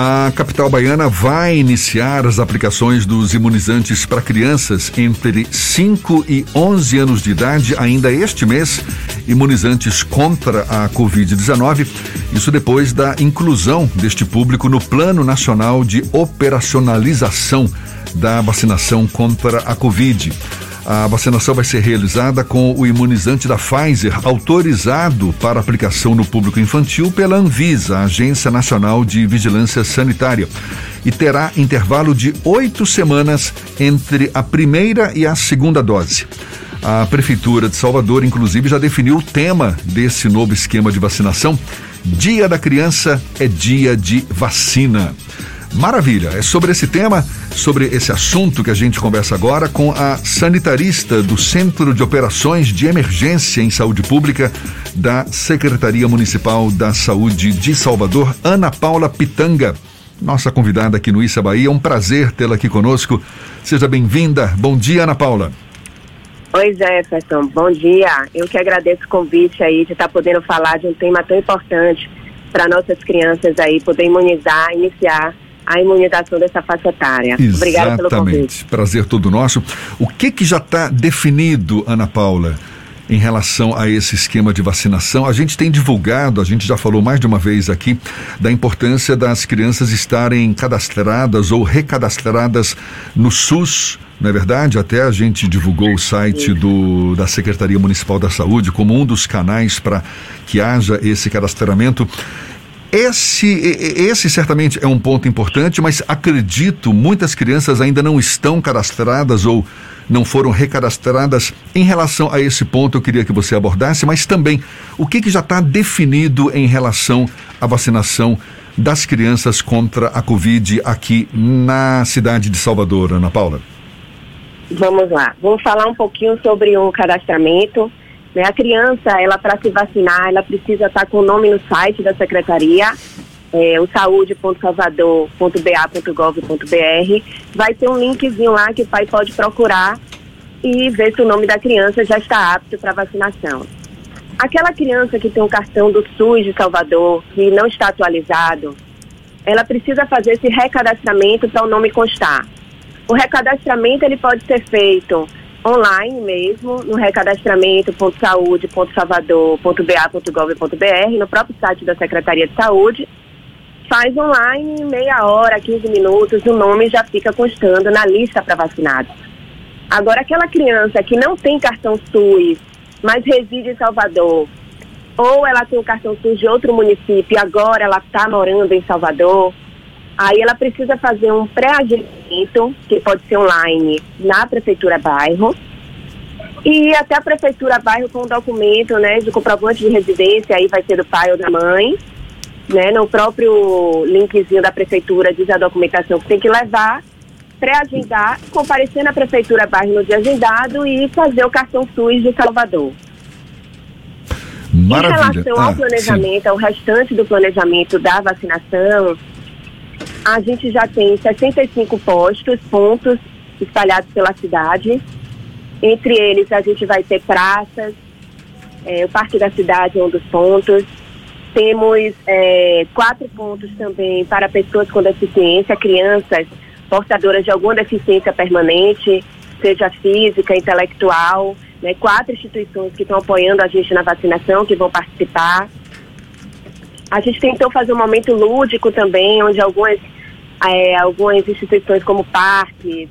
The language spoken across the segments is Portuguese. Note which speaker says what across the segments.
Speaker 1: A capital baiana vai iniciar as aplicações dos imunizantes para crianças entre 5 e 11 anos de idade ainda este mês, imunizantes contra a Covid-19. Isso depois da inclusão deste público no Plano Nacional de Operacionalização da Vacinação contra a Covid. A vacinação vai ser realizada com o imunizante da Pfizer, autorizado para aplicação no público infantil pela Anvisa, Agência Nacional de Vigilância Sanitária, e terá intervalo de oito semanas entre a primeira e a segunda dose. A Prefeitura de Salvador, inclusive, já definiu o tema desse novo esquema de vacinação. Dia da Criança é dia de vacina. Maravilha, é sobre esse tema, sobre esse assunto que a gente conversa agora com a sanitarista do Centro de Operações de Emergência em Saúde Pública da Secretaria Municipal da Saúde de Salvador, Ana Paula Pitanga. Nossa convidada aqui no Issa Bahia, é um prazer tê-la aqui conosco. Seja bem-vinda. Bom dia, Ana Paula.
Speaker 2: Oi, Jefferson. Bom dia. Eu que agradeço o convite aí de estar podendo falar de um tema tão importante para nossas crianças aí, poder imunizar, iniciar a imunização dessa faixa etária.
Speaker 1: Obrigada pelo convite. Prazer todo nosso. O que que já está definido, Ana Paula? em relação a esse esquema de vacinação. A gente tem divulgado, a gente já falou mais de uma vez aqui, da importância das crianças estarem cadastradas ou recadastradas no SUS. Não é verdade? Até a gente divulgou o site do, da Secretaria Municipal da Saúde como um dos canais para que haja esse cadastramento. Esse, esse certamente é um ponto importante, mas acredito muitas crianças ainda não estão cadastradas ou não foram recadastradas. Em relação a esse ponto, eu queria que você abordasse, mas também o que, que já está definido em relação à vacinação das crianças contra a Covid aqui na cidade de Salvador, Ana Paula?
Speaker 2: Vamos lá. Vou falar um pouquinho sobre o cadastramento né? A criança, ela para se vacinar, ela precisa estar com o nome no site da secretaria, é, o saúde.salvador.ba.gov.br. Vai ter um linkzinho lá que o pai pode procurar e ver se o nome da criança já está apto para vacinação. Aquela criança que tem um cartão do SUS de Salvador, que não está atualizado, ela precisa fazer esse recadastramento para o nome constar. O recadastramento ele pode ser feito online mesmo, no recadastramento.saude.salvador.ba.gov.br, no próprio site da Secretaria de Saúde. Faz online, meia hora, 15 minutos, o nome já fica constando na lista para vacinados. Agora, aquela criança que não tem cartão SUS, mas reside em Salvador, ou ela tem o cartão SUS de outro município e agora ela está morando em Salvador, Aí ela precisa fazer um pré-agendamento, que pode ser online, na Prefeitura Bairro. E até a Prefeitura Bairro com um documento, né, de comprovante de residência, aí vai ser do pai ou da mãe. Né, no próprio linkzinho da Prefeitura diz a documentação que tem que levar, pré-agendar, comparecer na Prefeitura Bairro no dia agendado e fazer o cartão SUS de Salvador.
Speaker 1: Maravilha.
Speaker 2: Em relação ao ah, planejamento, sim. ao restante do planejamento da vacinação, a gente já tem 65 postos, pontos espalhados pela cidade. Entre eles, a gente vai ter praças, é, o Parque da Cidade é um dos pontos. Temos é, quatro pontos também para pessoas com deficiência, crianças portadoras de alguma deficiência permanente, seja física, intelectual. Né? Quatro instituições que estão apoiando a gente na vacinação, que vão participar. A gente tentou fazer um momento lúdico também, onde algumas é, algumas instituições como parques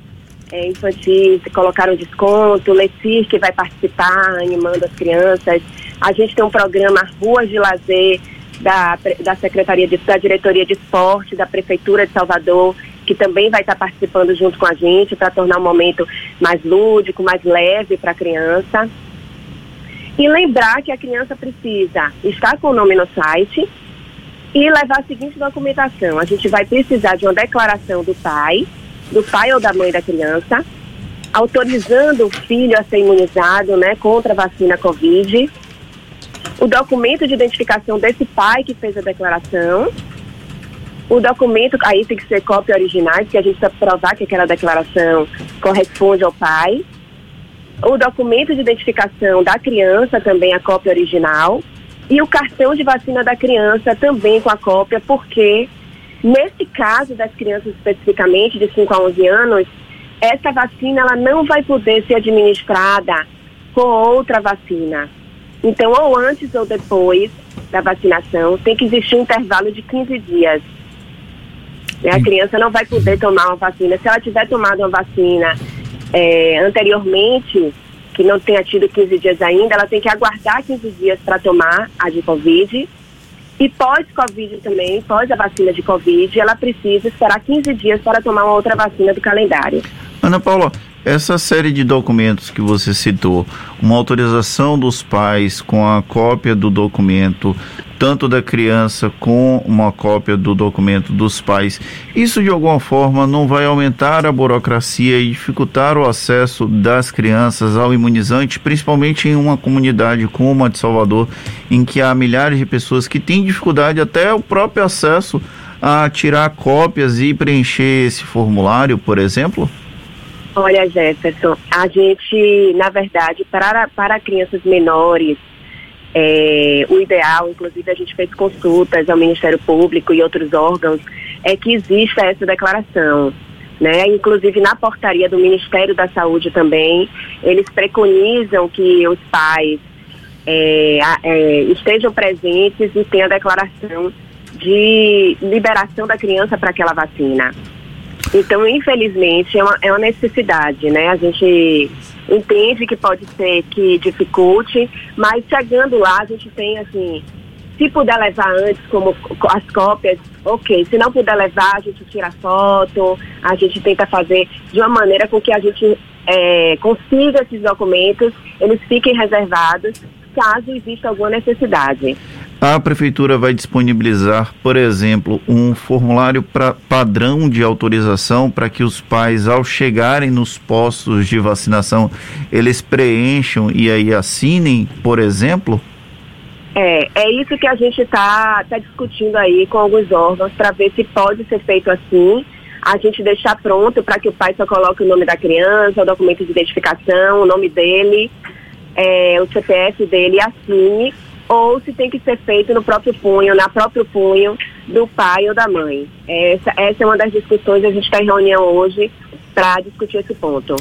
Speaker 2: é, infantis colocaram desconto, Lecir que vai participar, animando as crianças. A gente tem um programa Ruas de Lazer da, da Secretaria de, da Diretoria de Esporte, da Prefeitura de Salvador, que também vai estar participando junto com a gente para tornar o momento mais lúdico, mais leve para a criança. E lembrar que a criança precisa estar com o nome no site, e levar a seguinte documentação. A gente vai precisar de uma declaração do pai, do pai ou da mãe da criança, autorizando o filho a ser imunizado né, contra a vacina Covid, o documento de identificação desse pai que fez a declaração, o documento, aí tem que ser cópia originais, que a gente precisa provar que aquela declaração corresponde ao pai, o documento de identificação da criança, também a cópia original, e o cartão de vacina da criança também com a cópia, porque Nesse caso das crianças especificamente de 5 a 11 anos, essa vacina ela não vai poder ser administrada com outra vacina. Então, ou antes ou depois da vacinação, tem que existir um intervalo de 15 dias. A criança não vai poder tomar uma vacina. Se ela tiver tomado uma vacina é, anteriormente, que não tenha tido 15 dias ainda, ela tem que aguardar 15 dias para tomar a de Covid. E pós-Covid também, pós a vacina de Covid, ela precisa esperar 15 dias para tomar uma outra vacina do calendário.
Speaker 3: Ana Paula, essa série de documentos que você citou, uma autorização dos pais com a cópia do documento, tanto da criança com uma cópia do documento dos pais, isso de alguma forma não vai aumentar a burocracia e dificultar o acesso das crianças ao imunizante, principalmente em uma comunidade como a de Salvador, em que há milhares de pessoas que têm dificuldade até o próprio acesso a tirar cópias e preencher esse formulário, por exemplo?
Speaker 2: Olha, Jefferson, a gente, na verdade, para, para crianças menores, é, o ideal, inclusive a gente fez consultas ao Ministério Público e outros órgãos, é que exista essa declaração. Né? Inclusive na portaria do Ministério da Saúde também, eles preconizam que os pais é, é, estejam presentes e tenham a declaração de liberação da criança para aquela vacina. Então, infelizmente, é uma, é uma necessidade, né? A gente entende que pode ser que dificulte, mas chegando lá, a gente tem, assim, se puder levar antes, como as cópias, ok. Se não puder levar, a gente tira foto, a gente tenta fazer de uma maneira com que a gente é, consiga esses documentos, eles fiquem reservados, caso exista alguma necessidade.
Speaker 3: A prefeitura vai disponibilizar, por exemplo, um formulário pra, padrão de autorização para que os pais, ao chegarem nos postos de vacinação, eles preencham e aí assinem, por exemplo?
Speaker 2: É, é isso que a gente está tá discutindo aí com alguns órgãos para ver se pode ser feito assim. A gente deixar pronto para que o pai só coloque o nome da criança, o documento de identificação, o nome dele, é, o CPF dele assine ou se tem que ser feito no próprio punho, na próprio punho do pai ou da mãe. Essa, essa é uma das discussões, a gente está em reunião hoje para discutir esse ponto.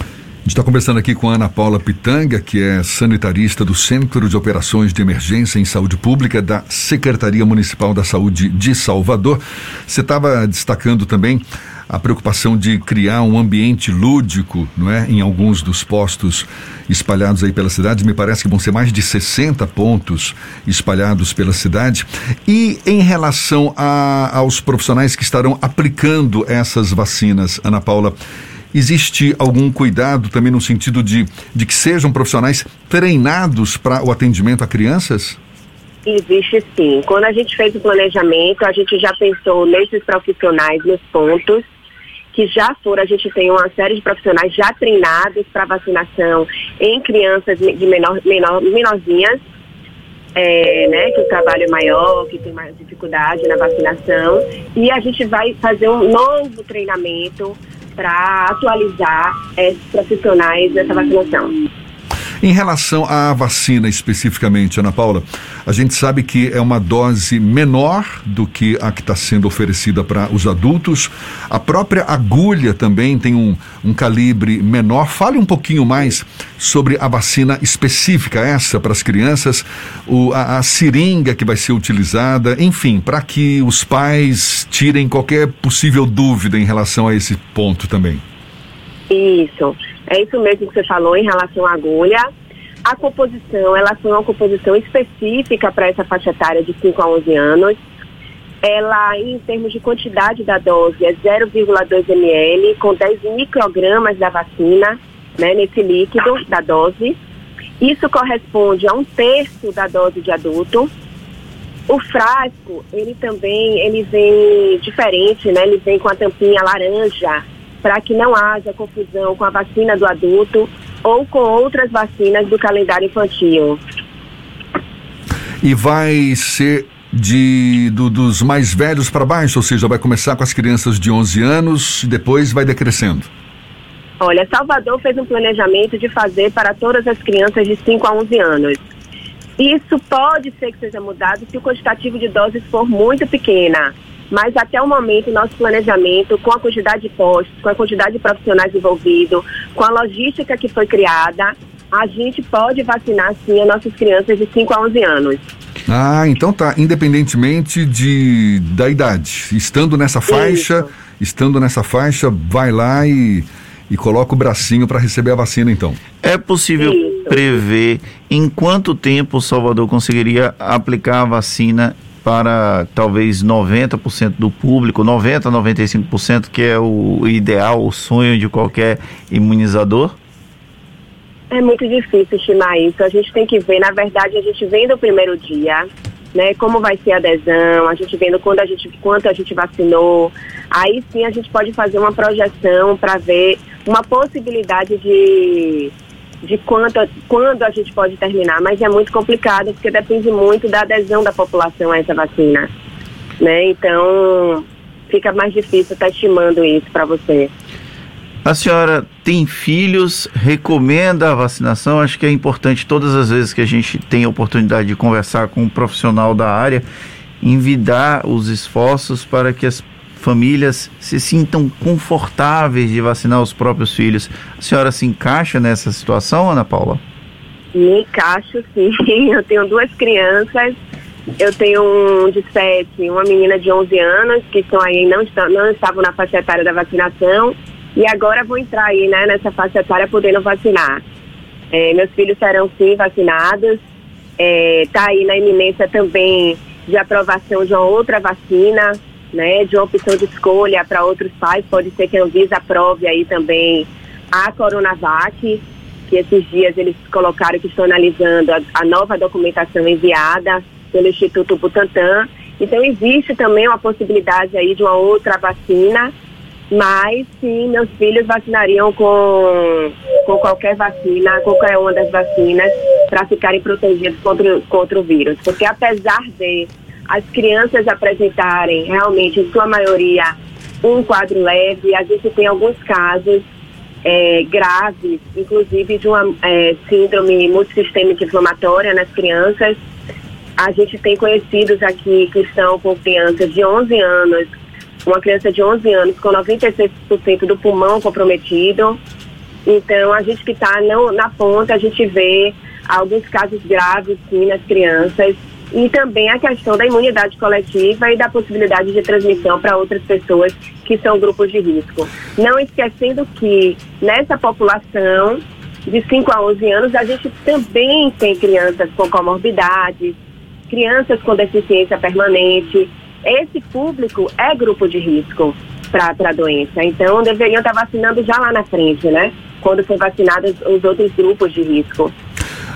Speaker 1: Está conversando aqui com a Ana Paula Pitanga, que é sanitarista do Centro de Operações de Emergência em Saúde Pública da Secretaria Municipal da Saúde de Salvador. Você estava destacando também a preocupação de criar um ambiente lúdico, não é, em alguns dos postos espalhados aí pela cidade. Me parece que vão ser mais de 60 pontos espalhados pela cidade. E em relação a, aos profissionais que estarão aplicando essas vacinas, Ana Paula, existe algum cuidado também no sentido de, de que sejam profissionais treinados para o atendimento a crianças?
Speaker 2: Existe sim. Quando a gente fez o planejamento, a gente já pensou nesses profissionais nos pontos que já foram, a gente tem uma série de profissionais já treinados para vacinação em crianças de menor, menor, menorzinhas, é, né, que o trabalho é maior, que tem mais dificuldade na vacinação. E a gente vai fazer um novo treinamento para atualizar esses profissionais dessa vacinação.
Speaker 1: Em relação à vacina especificamente, Ana Paula, a gente sabe que é uma dose menor do que a que está sendo oferecida para os adultos. A própria agulha também tem um, um calibre menor. Fale um pouquinho mais sobre a vacina específica, essa para as crianças, o, a, a seringa que vai ser utilizada, enfim, para que os pais tirem qualquer possível dúvida em relação a esse ponto também.
Speaker 2: Isso. É isso mesmo que você falou em relação à agulha. A composição, ela foi uma composição específica para essa faixa etária de 5 a 11 anos. Ela, em termos de quantidade da dose, é 0,2 ml, com 10 microgramas da vacina, né, nesse líquido da dose. Isso corresponde a um terço da dose de adulto. O frasco, ele também, ele vem diferente, né? Ele vem com a tampinha laranja, para que não haja confusão com a vacina do adulto ou com outras vacinas do calendário infantil.
Speaker 1: E vai ser de do, dos mais velhos para baixo, ou seja, vai começar com as crianças de 11 anos e depois vai decrescendo.
Speaker 2: Olha, Salvador fez um planejamento de fazer para todas as crianças de 5 a 11 anos. Isso pode ser que seja mudado se o quantitativo de doses for muito pequena. Mas até o momento, nosso planejamento, com a quantidade de postos, com a quantidade de profissionais envolvidos, com a logística que foi criada, a gente pode vacinar sim as nossas crianças de 5 a 11 anos.
Speaker 1: Ah, então tá, independentemente de da idade, estando nessa faixa, Isso. estando nessa faixa, vai lá e e coloca o bracinho para receber a vacina então.
Speaker 3: É possível Isso. prever em quanto tempo o Salvador conseguiria aplicar a vacina para talvez 90% do público, 90 95%, que é o ideal, o sonho de qualquer imunizador?
Speaker 2: É muito difícil estimar isso. A gente tem que ver, na verdade, a gente vem do primeiro dia, né? Como vai ser a adesão, a gente vendo quando a gente, quanto a gente vacinou. Aí sim a gente pode fazer uma projeção para ver uma possibilidade de de quanto, quando a gente pode terminar, mas é muito complicado porque depende muito da adesão da população a essa vacina, né? Então fica mais difícil estar estimando isso para você.
Speaker 3: A senhora tem filhos, recomenda a vacinação? Acho que é importante todas as vezes que a gente tem a oportunidade de conversar com um profissional da área, envidar os esforços para que as famílias se sintam confortáveis de vacinar os próprios filhos. A senhora se encaixa nessa situação, Ana Paula?
Speaker 2: Me encaixo, sim. Eu tenho duas crianças. Eu tenho um de 7 e uma menina de 11 anos, que estão aí, não, não estavam na faixa etária da vacinação. E agora vou entrar aí, né, nessa faixa etária podendo vacinar. É, meus filhos serão sim vacinados. Está é, aí na iminência também de aprovação de uma outra vacina né, de uma opção de escolha para outros pais. Pode ser que a Anvisa aprove aí também a Coronavac, que esses dias eles colocaram que estão analisando a, a nova documentação enviada pelo Instituto Butantan. Então existe também uma possibilidade aí de uma outra vacina, mas sim, meus filhos vacinariam com, com qualquer vacina, qualquer uma das vacinas, para ficarem protegidos contra, contra o vírus. Porque apesar de as crianças apresentarem realmente, em sua maioria, um quadro leve. A gente tem alguns casos é, graves, inclusive de uma é, síndrome multissistêmica inflamatória nas crianças. A gente tem conhecidos aqui que estão com crianças de 11 anos, uma criança de 11 anos com 96% do pulmão comprometido. Então, a gente que está na ponta, a gente vê alguns casos graves, sim, nas crianças e também a questão da imunidade coletiva e da possibilidade de transmissão para outras pessoas que são grupos de risco. Não esquecendo que nessa população de 5 a 11 anos a gente também tem crianças com comorbidades, crianças com deficiência permanente. Esse público é grupo de risco para a doença. Então deveriam estar vacinando já lá na frente, né? Quando for vacinados os outros grupos de risco.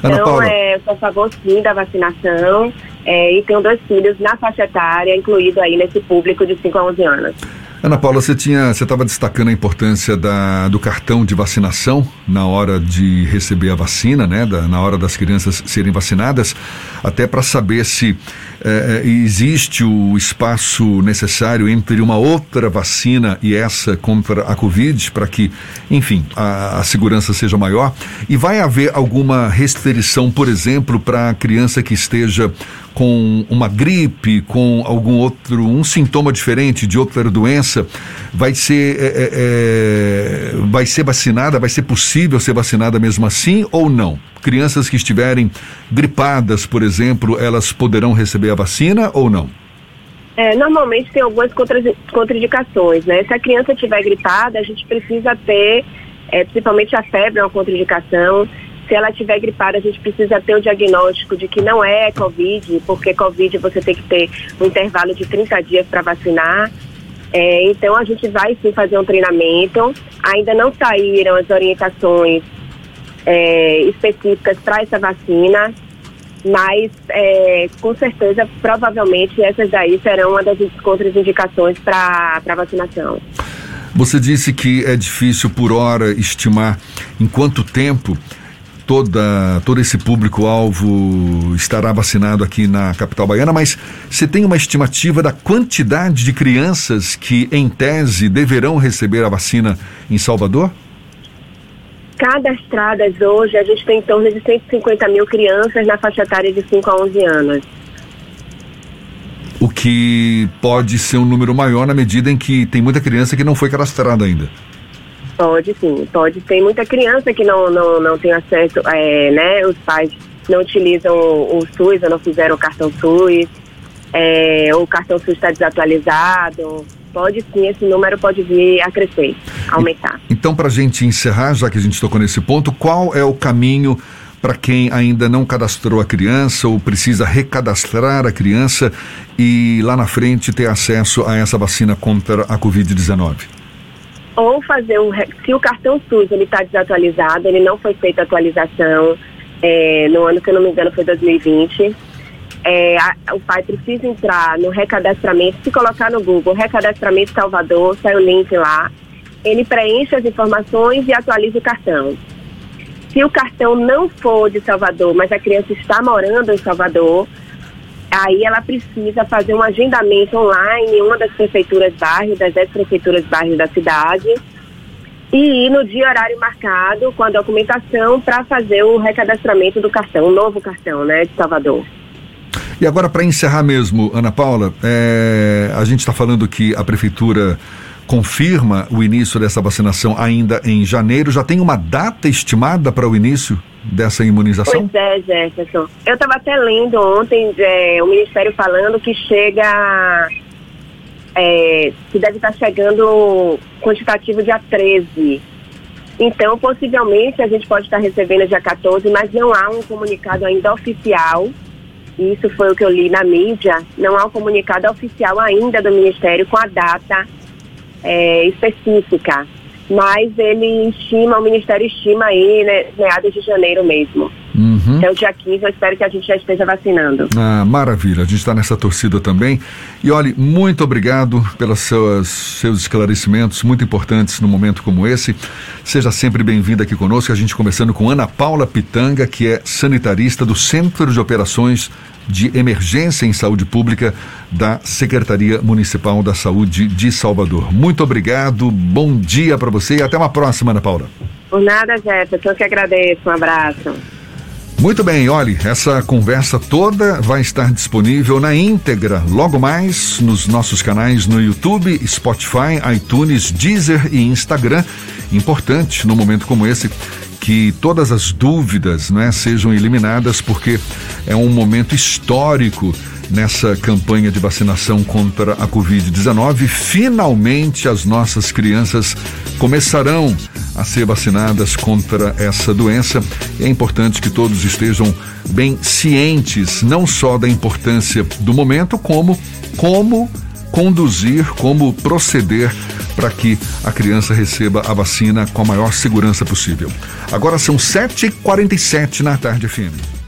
Speaker 2: Ana então, Paula. é, sou a favor sim da vacinação é, e tenho dois filhos na faixa etária, incluído aí nesse público de 5 a 11 anos.
Speaker 1: Ana Paula, você tinha, você estava destacando a importância da, do cartão de vacinação na hora de receber a vacina, né? Da, na hora das crianças serem vacinadas, até para saber se é, existe o espaço necessário entre uma outra vacina e essa contra a Covid, para que, enfim, a, a, segurança seja maior. E vai haver alguma restrição, por exemplo, para a criança que esteja com uma gripe, com algum outro, um sintoma diferente de outra doença, vai ser, é, é, é, vai ser vacinada, vai ser possível ser vacinada mesmo assim ou não? Crianças que estiverem gripadas, por exemplo, elas poderão receber a vacina ou não?
Speaker 2: É, normalmente tem algumas contraindicações, né? Se a criança estiver gripada, a gente precisa ter, é, principalmente a febre é uma contraindicação, se ela estiver gripada, a gente precisa ter o diagnóstico de que não é Covid, porque Covid você tem que ter um intervalo de 30 dias para vacinar. É, então a gente vai sim fazer um treinamento. Ainda não saíram as orientações é, específicas para essa vacina, mas é, com certeza, provavelmente essas daí serão uma das contraindicações para a vacinação.
Speaker 1: Você disse que é difícil por hora estimar em quanto tempo toda, todo esse público-alvo estará vacinado aqui na capital baiana, mas você tem uma estimativa da quantidade de crianças que, em tese, deverão receber a vacina em Salvador?
Speaker 2: Cadastradas hoje, a gente tem em torno de 150 mil crianças na faixa etária de 5 a 11 anos.
Speaker 1: O que pode ser um número maior na medida em que tem muita criança que não foi cadastrada ainda.
Speaker 2: Pode sim, pode. Tem muita criança que não, não, não tem acesso, é, né? Os pais não utilizam o SUS ou não fizeram o cartão SUS, é, ou o cartão SUS está desatualizado. Pode sim, esse número pode vir a crescer, aumentar.
Speaker 1: Então, para a gente encerrar, já que a gente tocou nesse ponto, qual é o caminho para quem ainda não cadastrou a criança ou precisa recadastrar a criança e lá na frente ter acesso a essa vacina contra a Covid-19?
Speaker 2: ou fazer um. Se o cartão SUS ele está desatualizado, ele não foi feita atualização é, no ano, que eu não me engano, foi 2020. É, a, o pai precisa entrar no recadastramento, se colocar no Google Recadastramento Salvador, sai o link lá. Ele preenche as informações e atualiza o cartão. Se o cartão não for de Salvador, mas a criança está morando em Salvador, aí ela precisa fazer um agendamento online em uma das prefeituras bairros, das 10 prefeituras bairros da cidade, e ir no dia horário marcado com a documentação para fazer o recadastramento do cartão, o novo cartão, né, de Salvador.
Speaker 1: E agora, para encerrar mesmo, Ana Paula, é, a gente está falando que a prefeitura confirma o início dessa vacinação ainda em janeiro. Já tem uma data estimada para o início dessa imunização?
Speaker 2: Pois é, Jefferson. Eu estava até lendo ontem é, o Ministério falando que chega. É, que deve estar chegando quantitativo dia 13. Então, possivelmente, a gente pode estar recebendo dia 14, mas não há um comunicado ainda oficial. Isso foi o que eu li na mídia. Não há um comunicado oficial ainda do Ministério com a data é, específica mas ele estima, o Ministério estima aí, né, meados de janeiro mesmo. Até o dia 15 eu espero que a gente já esteja vacinando.
Speaker 1: Ah, maravilha, a gente está nessa torcida também. E olhe, muito obrigado pelos seus, seus esclarecimentos, muito importantes num momento como esse. Seja sempre bem-vinda aqui conosco, a gente começando com Ana Paula Pitanga, que é sanitarista do Centro de Operações de Emergência em Saúde Pública da Secretaria Municipal da Saúde de Salvador. Muito obrigado, bom dia para você e até uma próxima, Ana Paula.
Speaker 2: Por nada, Jefferson, eu que agradeço. Um abraço.
Speaker 1: Muito bem, olhe, essa conversa toda vai estar disponível na íntegra logo mais nos nossos canais no YouTube, Spotify, iTunes, Deezer e Instagram. Importante no momento como esse que todas as dúvidas né, sejam eliminadas, porque é um momento histórico nessa campanha de vacinação contra a Covid-19. Finalmente, as nossas crianças começarão a ser vacinadas contra essa doença. É importante que todos estejam bem cientes, não só da importância do momento, como como conduzir, como proceder para que a criança receba a vacina com a maior segurança possível. Agora são 7h47 na tarde, FM.